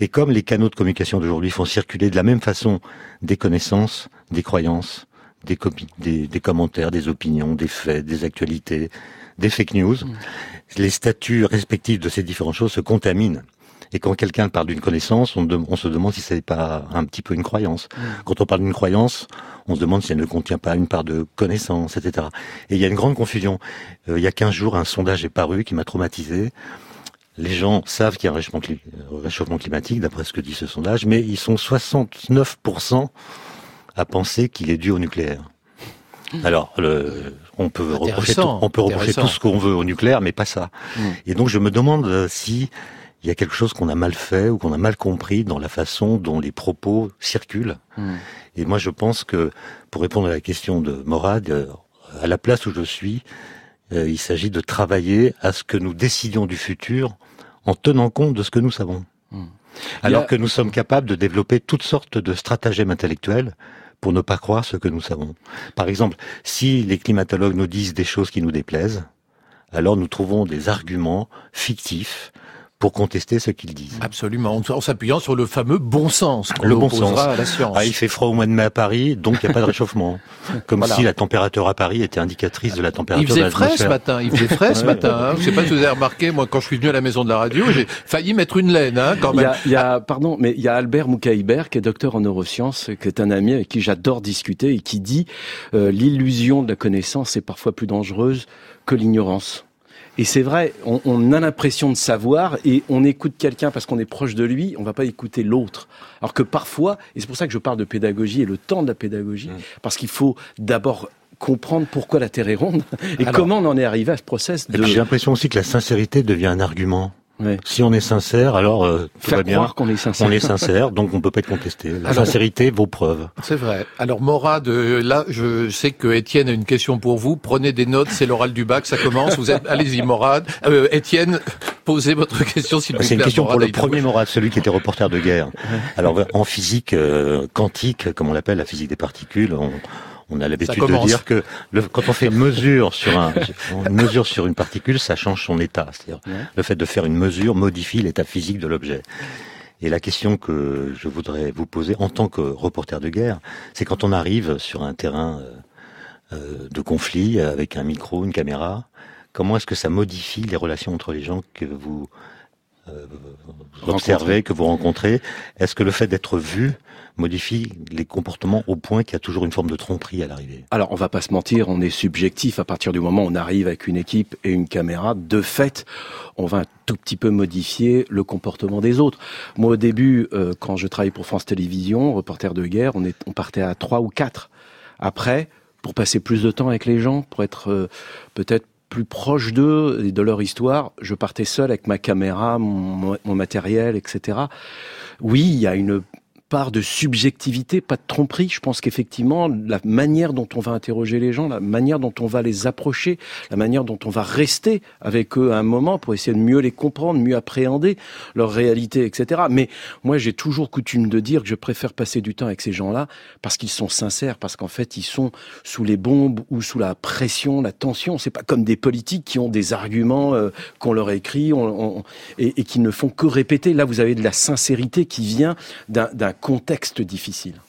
Et comme les canaux de communication d'aujourd'hui font circuler de la même façon des connaissances, des croyances, des, copi- des, des commentaires, des opinions, des faits, des actualités, des fake news, les statuts respectifs de ces différentes choses se contaminent. Et quand quelqu'un parle d'une connaissance, on, se demande si c'est pas un petit peu une croyance. Quand on parle d'une croyance, on se demande si elle ne contient pas une part de connaissance, etc. Et il y a une grande confusion. Euh, il y a 15 jours, un sondage est paru qui m'a traumatisé. Les gens savent qu'il y a un réchauffement, euh, réchauffement climatique, d'après ce que dit ce sondage, mais ils sont 69% à penser qu'il est dû au nucléaire. Alors, le- on peut reprocher, tout, on peut reprocher tout ce qu'on veut au nucléaire, mais pas ça. Mm. Et donc, je me demande euh, si il y a quelque chose qu'on a mal fait ou qu'on a mal compris dans la façon dont les propos circulent. Mm. Et moi, je pense que, pour répondre à la question de Morad, euh, à la place où je suis, euh, il s'agit de travailler à ce que nous décidions du futur en tenant compte de ce que nous savons. Mm. Alors a- que nous sommes capables de développer toutes sortes de stratagèmes intellectuels pour ne pas croire ce que nous savons. Par exemple, si les climatologues nous disent des choses qui nous déplaisent, alors nous trouvons des arguments fictifs pour contester ce qu'ils disent. Absolument, en s'appuyant sur le fameux bon sens Le bon sens. à la science. Ah, il fait froid au mois de mai à Paris, donc il n'y a pas de réchauffement. Comme Voilà. si la température à Paris était indicatrice de la température Il faisait de frais ce matin, il faisait frais ce matin. Hein. Je sais pas si vous avez remarqué, moi quand je suis venu à la maison de la radio, j'ai failli mettre une laine hein, quand Il y même. a, il y a- pardon, mais il y a Albert Moukaïber, qui est docteur en neurosciences, qui est un ami avec qui j'adore discuter et qui dit euh, l'illusion de la connaissance est parfois plus dangereuse que l'ignorance. Et c'est vrai, on, on a l'impression de savoir et on écoute quelqu'un parce qu'on est proche de lui, on va pas écouter l'autre. Alors que parfois, et c'est pour ça que je parle de pédagogie et le temps de la pédagogie, parce qu'il faut d'abord comprendre pourquoi la Terre est ronde et Alors- comment on en est arrivé à ce process de j'ai l'impression aussi que la sincérité devient un argument. Ouais. Si on est sincère, alors euh, tout faire va bien. croire qu'on est sincère. On est sincère, donc on peut pas être contesté. La Alors- sincérité vaut preuve. C'est vrai. Alors Morad, euh, là, je sais que Étienne a une question pour vous. Prenez des notes, c'est l'oral du bac, ça commence. Vous êtes, allez-y, Morad. Euh, Étienne, posez votre question s'il vous C'est une plaît question pour le premier Morad, celui qui était reporter de guerre. Alors en physique euh, quantique, comme on l'appelle, la physique des particules, on, on a l'habitude de dire que le, quand on fait une mesure sur un, une mesure sur une particule, ça change son état. C'est-à-dire Ouais. le fait de faire une mesure modifie l'état physique de l'objet. Et la question que je voudrais vous poser en tant que reporter de guerre, c'est quand on arrive sur un terrain euh, euh, de conflit avec un micro, une caméra, comment est-ce que ça modifie les relations entre les gens que vous euh, observez, que vous rencontrez Est-ce que le fait d'être vu modifie les comportements au point qu'il y a toujours une forme de tromperie à l'arrivée? Alors, on va pas se mentir, on est subjectif à partir du moment où on arrive avec une équipe et une caméra. De fait, on va un tout petit peu modifier le comportement des autres. Moi, au début, euh, quand je travaillais pour France Télévisions, reporter de guerre, on, est, on partait à trois ou quatre. Après, pour passer plus de temps avec les gens, pour être euh, peut-être plus proche d'eux et de leur histoire, je partais seul avec ma caméra, mon, mon matériel, etc. Oui, il y a une part de subjectivité, pas de tromperie. Je pense qu'effectivement, la manière dont on va interroger les gens, la manière dont on va les approcher, la manière dont on va rester avec eux un moment pour essayer de mieux les comprendre, mieux appréhender leur réalité, etc. Mais moi, j'ai toujours coutume de dire que je préfère passer du temps avec ces gens-là parce qu'ils sont sincères, parce qu'en fait, ils sont sous les bombes ou sous la pression, la tension. C'est pas comme des politiques qui ont des arguments euh, qu'on leur écrit on, on, et, et qui ne font que répéter. Là, vous avez de la sincérité qui vient d'un contexte difficile.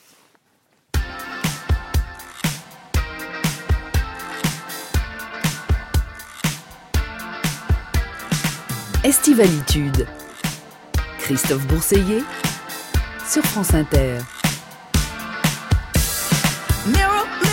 Estivalitude. Christophe Bourseiller sur France Inter. Mirror, mirror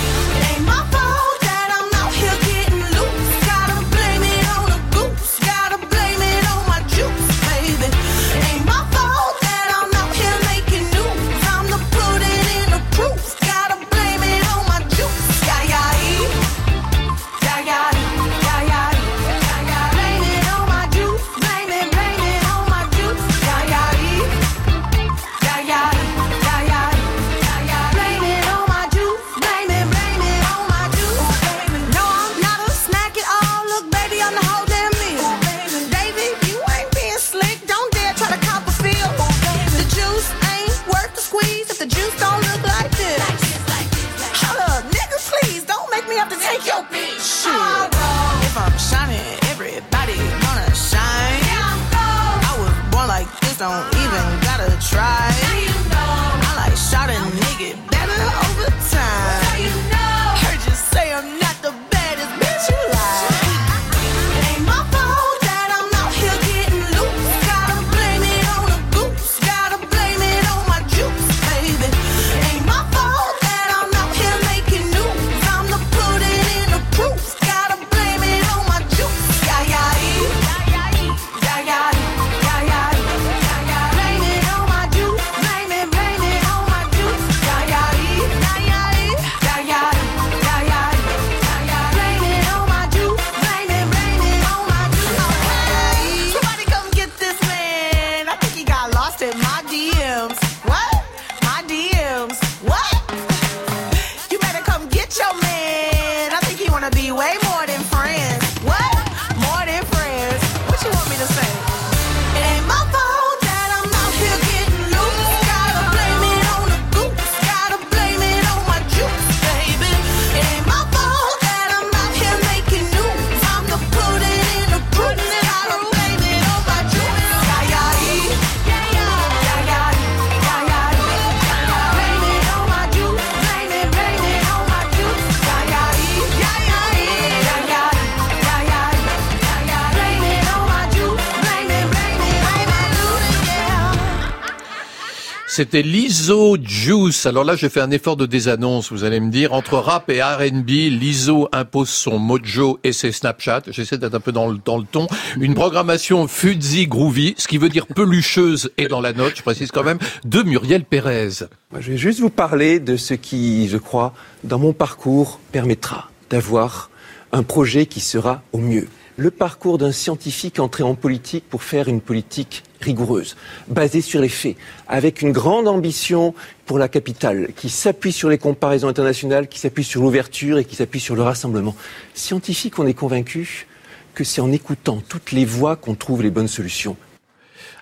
don't even gotta try. C'était Lizzo Juice. Alors là, j'ai fait un effort de désannonce, vous allez me dire. Entre rap et R&B, Lizzo impose son mojo et ses Snapchat. J'essaie d'être un peu dans le, dans le ton. Une programmation fuzzy groovy, ce qui veut dire pelucheuse et dans la note, je précise quand même, de Muriel Pérez. Je vais juste vous parler de ce qui, je crois, dans mon parcours, permettra d'avoir un projet qui sera au mieux. Le parcours d'un scientifique entré en politique pour faire une politique rigoureuse, basée sur les faits, avec une grande ambition pour la capitale, qui s'appuie sur les comparaisons internationales, qui s'appuie sur l'ouverture et qui s'appuie sur le rassemblement. Scientifique, on est convaincu que c'est en écoutant toutes les voix qu'on trouve les bonnes solutions.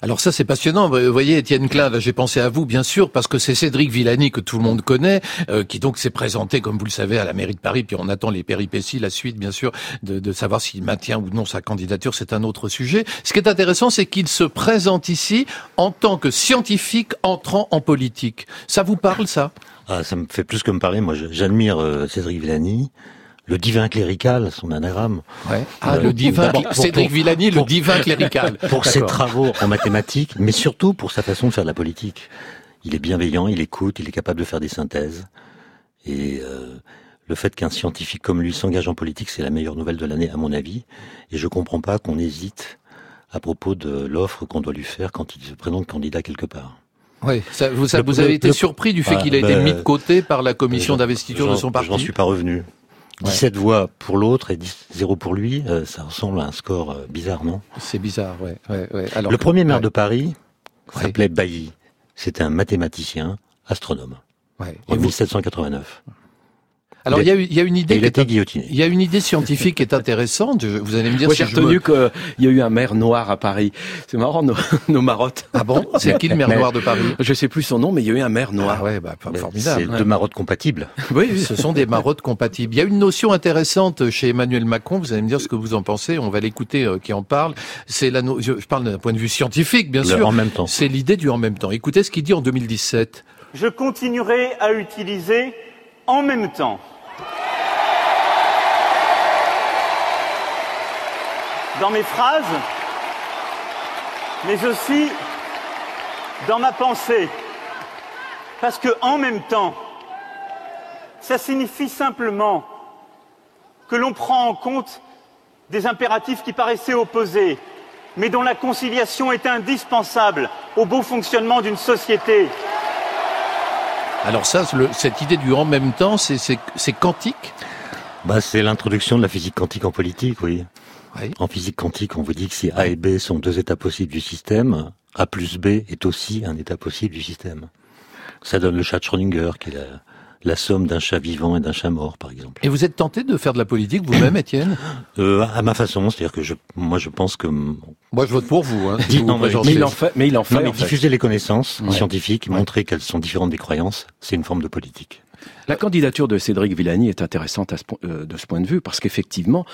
Alors ça c'est passionnant. Vous voyez Étienne Klein, j'ai pensé à vous bien sûr parce que c'est Cédric Villani que tout le monde connaît, euh, qui donc s'est présenté comme vous le savez à la mairie de Paris. Puis on attend les péripéties, la suite bien sûr, de, de savoir s'il maintient ou non sa candidature. C'est un autre sujet. Ce qui est intéressant, c'est qu'il se présente ici en tant que scientifique entrant en politique. Ça vous parle ça? Ah, ça me fait plus que me parler. Moi, j'admire euh, Cédric Villani, le divin clérical, son anagramme. Ouais. Ah, Euh, le divin, pour- Cédric pour- Villani, le divin clérical. Pour ses travaux en mathématiques, mais surtout pour sa façon de faire de la politique. Il est bienveillant, il écoute, il est capable de faire des synthèses. Et euh, le fait qu'un scientifique comme lui s'engage en politique, c'est la meilleure nouvelle de l'année, à mon avis. Et je comprends pas qu'on hésite à propos de l'offre qu'on doit lui faire quand il se présente candidat quelque part. Oui, ça, vous, ça- Le- vous avez le- été le- surpris du fait Ah, qu'il a été ben, mis de côté par la commission j'en- d'investiture de son parti J'en suis pas revenu. 17 voix pour l'autre et 10 0 pour lui, euh, ça ressemble à un score euh, bizarre, non? C'est bizarre, ouais. ouais, ouais. Alors Le que- premier maire de Paris s'appelait Bailly. C'était un mathématicien, astronome, Ouais. en Et vous- 1789. Alors il y a, eu- il y a une idée. Il in- guillotiné. Il y a une idée scientifique qui est intéressante. Vous allez me dire Moi, si j'ai je me- retenu qu'il y a eu un maire noir à Paris. C'est marrant, nos, nos marottes. Ah bon? C'est qui le maire Mais- noir de Paris? Je sais plus son nom, mais il y a eu un maire noir. Ah ouais, bah, formidable. C'est deux marottes compatibles. Oui, oui. Ce sont des marottes compatibles. Il y a une notion intéressante chez Emmanuel Macron. Vous allez me dire ce que vous en pensez. On va l'écouter euh, qui en parle. C'est la. no- je parle d'un point de vue scientifique, bien Le sûr. en même temps. C'est l'idée du en même temps. Écoutez ce qu'il dit en 2017. Je continuerai à utiliser en même temps. Dans mes phrases, mais aussi dans ma pensée. Parce que en même temps, ça signifie simplement que l'on prend en compte des impératifs qui paraissaient opposés, mais dont la conciliation est indispensable au bon fonctionnement d'une société. Alors ça, le- cette idée du en même temps, c'est quantique? Bah, c'est l'introduction de la physique quantique en politique, oui. Oui. En physique quantique, on vous dit que si A et B sont deux états possibles du système, A plus B est aussi un état possible du système. Ça donne le chat de Schrödinger, qui est la, la somme d'un chat vivant et d'un chat mort, par exemple. Et vous êtes tenté de faire de la politique vous-même, Étienne? Euh, À ma façon, c'est-à-dire que je, moi, je pense que moi, je vote pour vous. Hein, non, mais, mais, il en fait, mais il en fait. Non, mais en fait. diffuser les connaissances ouais. scientifiques, ouais. montrer qu'elles sont différentes des croyances, c'est une forme de politique. La candidature de Cédric Villani est intéressante à ce, euh, de ce point de vue parce qu'effectivement,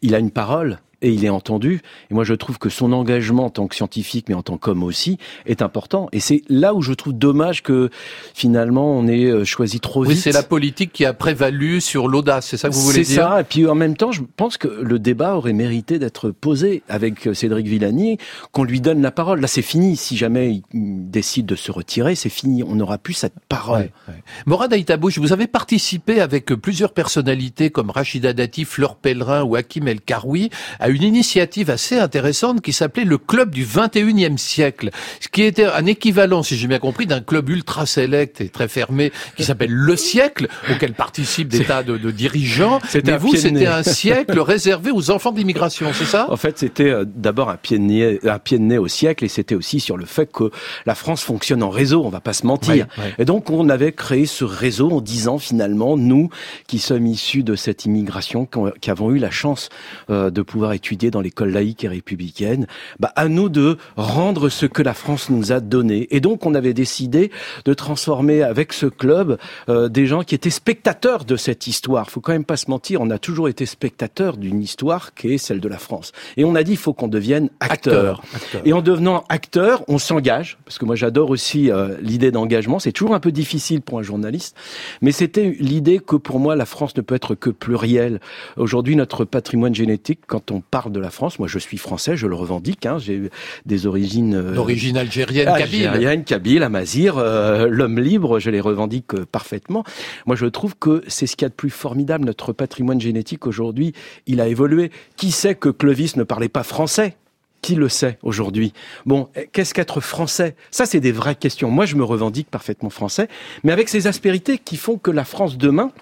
il a une parole et il est entendu. Et moi, je trouve que son engagement en tant que scientifique, mais en tant qu'homme aussi, est important. Et c'est là où je trouve dommage que finalement on ait euh, choisi trop oui, vite. Oui, c'est la politique qui a prévalu sur l'audace. C'est ça que vous voulez dire C'est ça. Et puis en même temps, je pense que le débat aurait mérité d'être posé avec euh, Cédric Villani, qu'on lui donne la parole. Là, c'est fini. Si jamais il décide de se retirer, c'est fini. On n'aura plus cette parole. Ouais, ouais. Morad Aïtabouche, vous avez participé avec plusieurs personnalités comme Rachida Dati, Fleur Pellerin ou Hakim El Karoui à une initiative assez intéressante qui s'appelait le club du 21e siècle, ce qui était un équivalent, si j'ai bien compris, d'un club ultra sélect et très fermé qui s'appelle le siècle, auquel participent des tas de, de dirigeants. Mais vous, c'était un siècle réservé aux enfants d'immigration, c'est ça? En fait, c'était euh, d'abord un pied de nez, un pied de nez au siècle, et c'était aussi sur le fait que la France fonctionne en réseau. On va pas se mentir. Et donc, on avait créé ce réseau en disant finalement, nous qui sommes issus de cette immigration, qui avons eu la chance euh, de pouvoir étudier dans l'école laïque et républicaine, bah, à nous de rendre ce que la France nous a donné. Et donc, on avait décidé de transformer avec ce club euh, des gens qui étaient spectateurs de cette histoire. Faut quand même pas se mentir, on a toujours été spectateurs d'une histoire qui est celle de la France. Et on a dit, il faut qu'on devienne acteur. Acteur, acteur. Et en devenant acteur, on s'engage, parce que moi j'adore aussi euh, l'idée d'engagement. C'est toujours un peu difficile pour un journaliste, mais c'était l'idée que pour moi la France ne peut être que plurielle. Aujourd'hui, notre patrimoine génétique, quand on parle de la France, moi je suis français, je le revendique. Hein, J'ai des origines euh, d'origine algérienne, kabyle, algérienne, kabyle, amazir, euh, l'homme libre, je les revendique euh, parfaitement. Moi, je trouve que c'est ce qu'il y a de plus formidable. Notre patrimoine génétique aujourd'hui, il a évolué. Qui sait que Clovis ne parlait pas français? Qui le sait aujourd'hui? Bon, qu'est-ce qu'être français? Ça, c'est des vraies questions. Moi, je me revendique parfaitement français, mais avec ces aspérités qui font que la France demain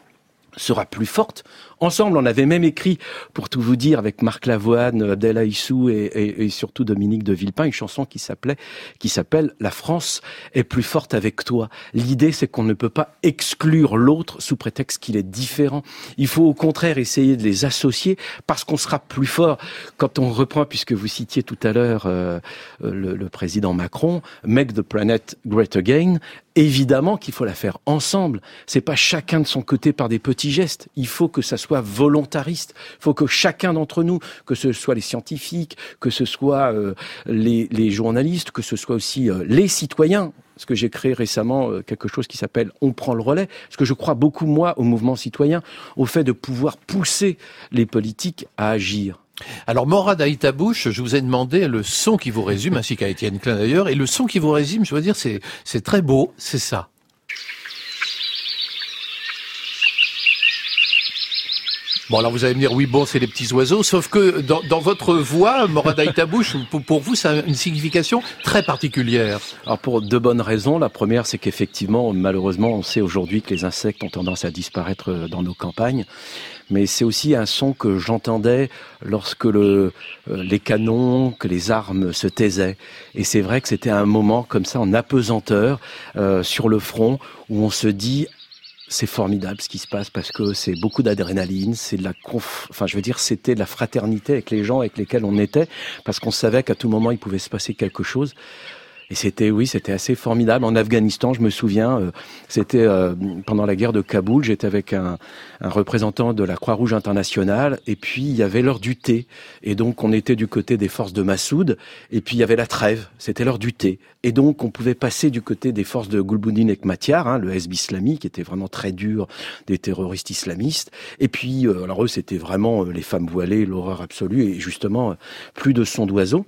sera plus forte. Ensemble, on avait même écrit, pour tout vous dire, avec Marc Lavoine, Abdel Issou et, surtout Dominique de Villepin, une chanson qui s'appelait, qui s'appelle La France est plus forte avec toi. L'idée, c'est qu'on ne peut pas exclure l'autre sous prétexte qu'il est différent. Il faut au contraire essayer de les associer parce qu'on sera plus fort. Quand on reprend, puisque vous citiez tout à l'heure euh, le, le président Macron, Make the planet great again, évidemment qu'il faut la faire ensemble. C'est pas chacun de son côté par des petits gestes. Il faut que ça soit volontariste. Il faut que chacun d'entre nous, que ce soit les scientifiques, que ce soit euh, les, journalistes, que ce soit aussi euh, les citoyens, parce que j'ai créé récemment euh, quelque chose qui s'appelle On prend le relais, parce que je crois beaucoup, moi, au mouvement citoyen, au fait de pouvoir pousser les politiques à agir. Alors, Morad Aïtabouche, je vous ai demandé le son qui vous résume, ainsi qu'à Étienne Klein d'ailleurs, et le son qui vous résume, je dois dire, c'est très beau, c'est ça. Bon, alors vous allez me dire, oui, bon, c'est les petits oiseaux, sauf que dans, dans votre voix, Morad Aïtabouche, pour, pour, vous, ça a une signification très particulière. Alors, pour deux bonnes raisons. La première, c'est qu'effectivement, malheureusement, on sait aujourd'hui que les insectes ont tendance à disparaître dans nos campagnes. Mais c'est aussi un son que j'entendais lorsque le, euh, les canons, que les armes se taisaient. Et c'est vrai que c'était un moment comme ça, en apesanteur, euh, sur le front, où on se dit, c'est formidable ce qui se passe parce que c'est beaucoup d'adrénaline, c'est de la conf... enfin je veux dire c'était de la fraternité avec les gens avec lesquels on était parce qu'on savait qu'à tout moment il pouvait se passer quelque chose. Et c'était, oui, c'était assez formidable. En Afghanistan, je me souviens, euh, c'était euh, pendant la guerre de Kaboul, j'étais avec un, un, représentant de la Croix-Rouge internationale, et puis il y avait l'heure du thé. Et donc, on était du côté des forces de Massoud, et puis il y avait la trêve, c'était l'heure du thé. Et donc, on pouvait passer du côté des forces de Gulbuddin Ekmatyar, hein, le Hezb islami, qui était vraiment très dur, des terroristes islamistes. Et puis, euh, alors eux, c'était vraiment les femmes voilées, l'horreur absolue, et justement, plus de son d'oiseau.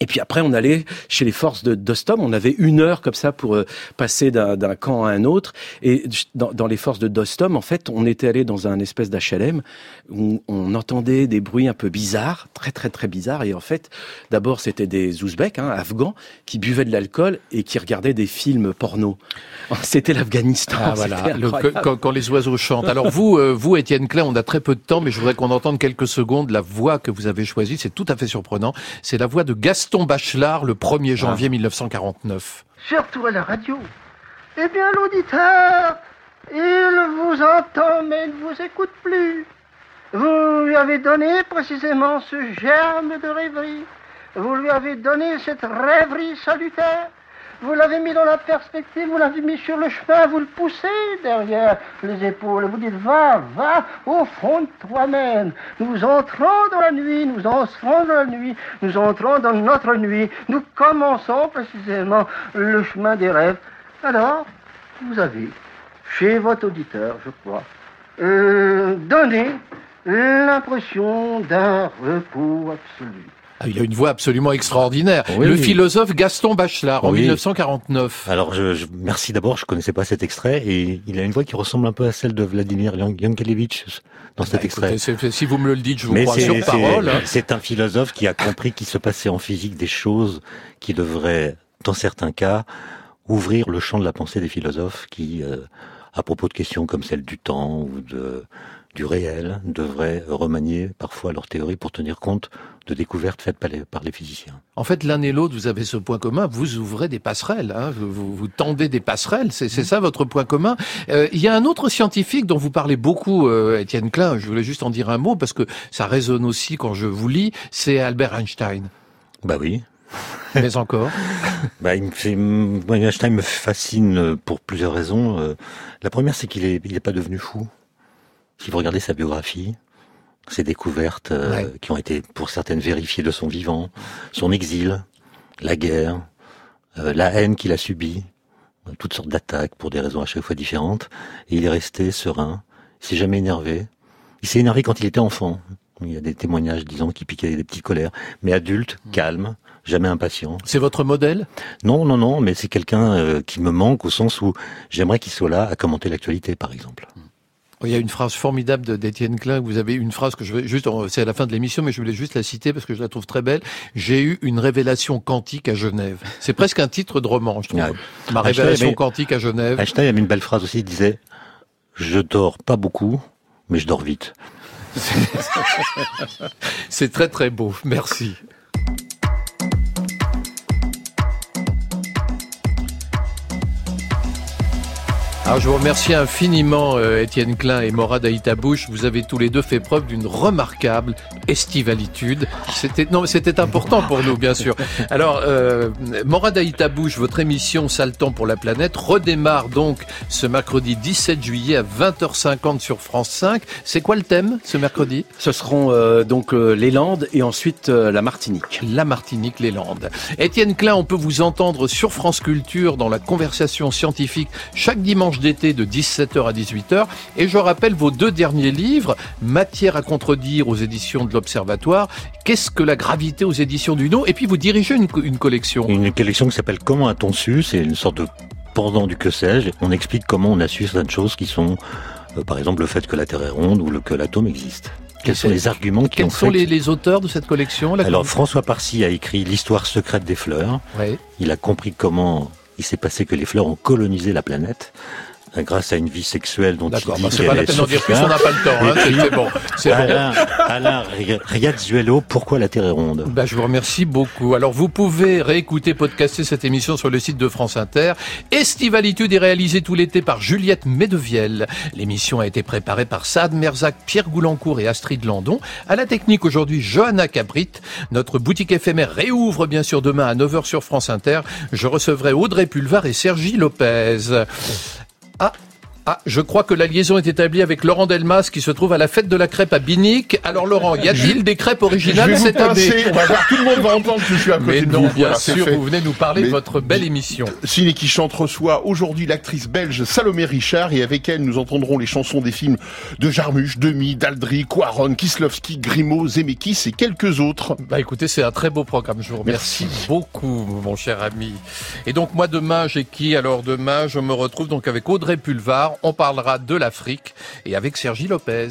Et puis après, on allait chez les forces de d'Ostom. On avait une heure comme ça pour euh, passer d'un camp à un autre. Et dans, dans les forces de Dostom, en fait, on était allé dans un espèce d'HLM où on entendait des bruits un peu bizarres, très très très bizarres. Et en fait, d'abord, c'était des Ouzbeks, hein, afghans, qui buvaient de l'alcool et qui regardaient des films porno. C'était l'Afghanistan. Ah, voilà. Le, quand, quand, les oiseaux chantent. Alors vous, euh, vous, Étienne Klein, on a très peu de temps, mais je voudrais qu'on entende quelques secondes la voix que vous avez choisie. C'est tout à fait surprenant. C'est la voix de Gaston Gaston Bachelard le 1er janvier ah. 1949. Je retourne à la radio. Eh bien, l'auditeur, Il vous entend mais il ne vous écoute plus. Vous lui avez donné précisément ce germe de rêverie. Vous lui avez donné cette rêverie salutaire. Vous l'avez mis dans la perspective, vous l'avez mis sur le chemin, vous le poussez derrière les épaules. Vous dites, va, va au fond de toi-même. Nous entrons dans la nuit, nous entrons dans la nuit, nous entrons dans notre nuit. Nous commençons précisément le chemin des rêves. Alors, vous avez, chez votre auditeur, je crois, euh, donné l'impression d'un repos absolu. Ah, il a une voix absolument extraordinaire. Oui. Le philosophe Gaston Bachelard, en Oui. 1949. Alors, je, je- merci d'abord, je connaissais pas cet extrait, et il a une voix qui ressemble un peu à celle de Vladimir Yan- Yankelevitch dans cet extrait. Écoutez, si vous me le dites, je vous Mais crois c'est- sur parole. hein. C'est un philosophe qui a compris qu'il se passait en physique des choses qui devraient, dans certains cas, ouvrir le champ de la pensée des philosophes qui, euh, à propos de questions comme celle du temps ou de, du réel, devraient remanier parfois leurs théories pour tenir compte de découvertes faites par les, par les physiciens. En fait, l'un et l'autre, vous avez ce point commun. Vous ouvrez des passerelles, hein, vous, tendez des passerelles. C'est c'est ça votre point commun. Euh, Il y a un autre scientifique dont vous parlez beaucoup, euh, Étienne Klein. Je voulais juste en dire un mot parce que ça résonne aussi quand je vous lis. C'est Albert Einstein. Bah oui. Mais encore. Bah, il me fait, moi, Einstein me fascine pour plusieurs raisons. Euh, La première, c'est qu'il est, il est pas devenu fou. Si vous regardez sa biographie, ses découvertes euh, qui ont été pour certaines vérifiées de son vivant, son exil, la guerre, euh, la haine qu'il a subie, euh, toutes sortes d'attaques pour des raisons à chaque fois différentes, et il est resté serein. Il s'est jamais énervé. Il s'est énervé quand il était enfant. Il y a des témoignages disant qu'il piquait des petits colères, mais adulte, calme, jamais impatient. C'est votre modèle? Non, non, non, mais c'est quelqu'un euh, qui me manque au sens où j'aimerais qu'il soit là à commenter l'actualité, par exemple. Il y a une phrase formidable d'Étienne Klein. Vous avez une phrase que je vais juste, c'est à la fin de l'émission, mais je voulais juste la citer parce que je la trouve très belle. J'ai eu une révélation quantique à Genève. C'est presque un titre de roman, je trouve. Ouais. Ma Einstein révélation avait- quantique à Genève. Einstein avait une belle phrase aussi, il disait « Je dors pas beaucoup, mais je dors vite C'est très très beau. Merci. Alors, je vous remercie infiniment, euh, Étienne Klein et Morad Aïtabouche. Vous avez tous les deux fait preuve d'une remarquable estivalitude. C'était non, c'était important pour nous, bien sûr. Alors, euh, Morad Aïtabouche, votre émission temps pour la planète redémarre donc ce mercredi 17 juillet à 20h50 sur France 5. C'est quoi le thème ce mercredi? Ce seront euh, donc euh, les Landes et ensuite euh, la Martinique. La Martinique, les Landes. Étienne Klein, on peut vous entendre sur France Culture dans la conversation scientifique chaque dimanche d'été de 17h à 18h. Et je rappelle vos deux derniers livres, Matière à contredire aux éditions de l'Observatoire, Qu'est-ce que la gravité aux éditions du No Et puis vous dirigez une, une collection. ». Une collection qui s'appelle « Comment a-t-on su ?» C'est une sorte de pendant du que sais-je. On explique comment on a su certaines choses qui sont, euh, par exemple, le fait que la Terre est ronde ou le, que l'atome existe. Quels sont les arguments qui Quels ont sont fait les, les auteurs de cette collection Alors François Parcy a écrit L'histoire secrète des fleurs. Oui. Il a compris comment il s'est passé que les fleurs ont colonisé la planète grâce à une vie sexuelle dont il dit bah, c'est pas la peine d'en dire plus, on n'a pas le temps, hein, c'est- c'est bon, c'est bon. Alain, Alain Ri- Riazuelo, pourquoi la Terre est ronde? Bah, je vous remercie beaucoup. Alors, vous pouvez réécouter, podcaster cette émission sur le site de France Inter. Estivalitude est réalisée tout l'été par Juliette Medevielle. L'émission a été préparée par Saad Merzac, Pierre Goulancourt et Astrid Landon. À la technique aujourd'hui, Johanna Cabrit. Notre boutique éphémère réouvre bien sûr demain à 9h sur France Inter. Je recevrai Audrey Pulvar et Sergi Lopez. Ah, ah, je crois que la liaison est établie avec Laurent Delmas qui se trouve à la fête de la crêpe à Binic. Alors Laurent, y a-t-il des crêpes Je originales vais vous cette année passer, on va voir, tout le monde va entendre que je suis à côté Mais de vous. bien Voilà, sûr, vous venez nous parler de Mais- votre belle émission. Ciné qui chante reçoit aujourd'hui l'actrice belge Salomé Richard et avec elle nous entendrons les chansons des films de Jarmusch, Demi, Daldry, Quaron, Kislovski, Grimaud, Zemeckis et quelques autres. Bah écoutez, c'est un très beau programme. Je vous remercie beaucoup, mon cher ami. Et donc moi demain, j'ai qui? Alors demain, je me retrouve donc avec Audrey Pulvar. On parlera de l'Afrique et avec Sergi Lopez.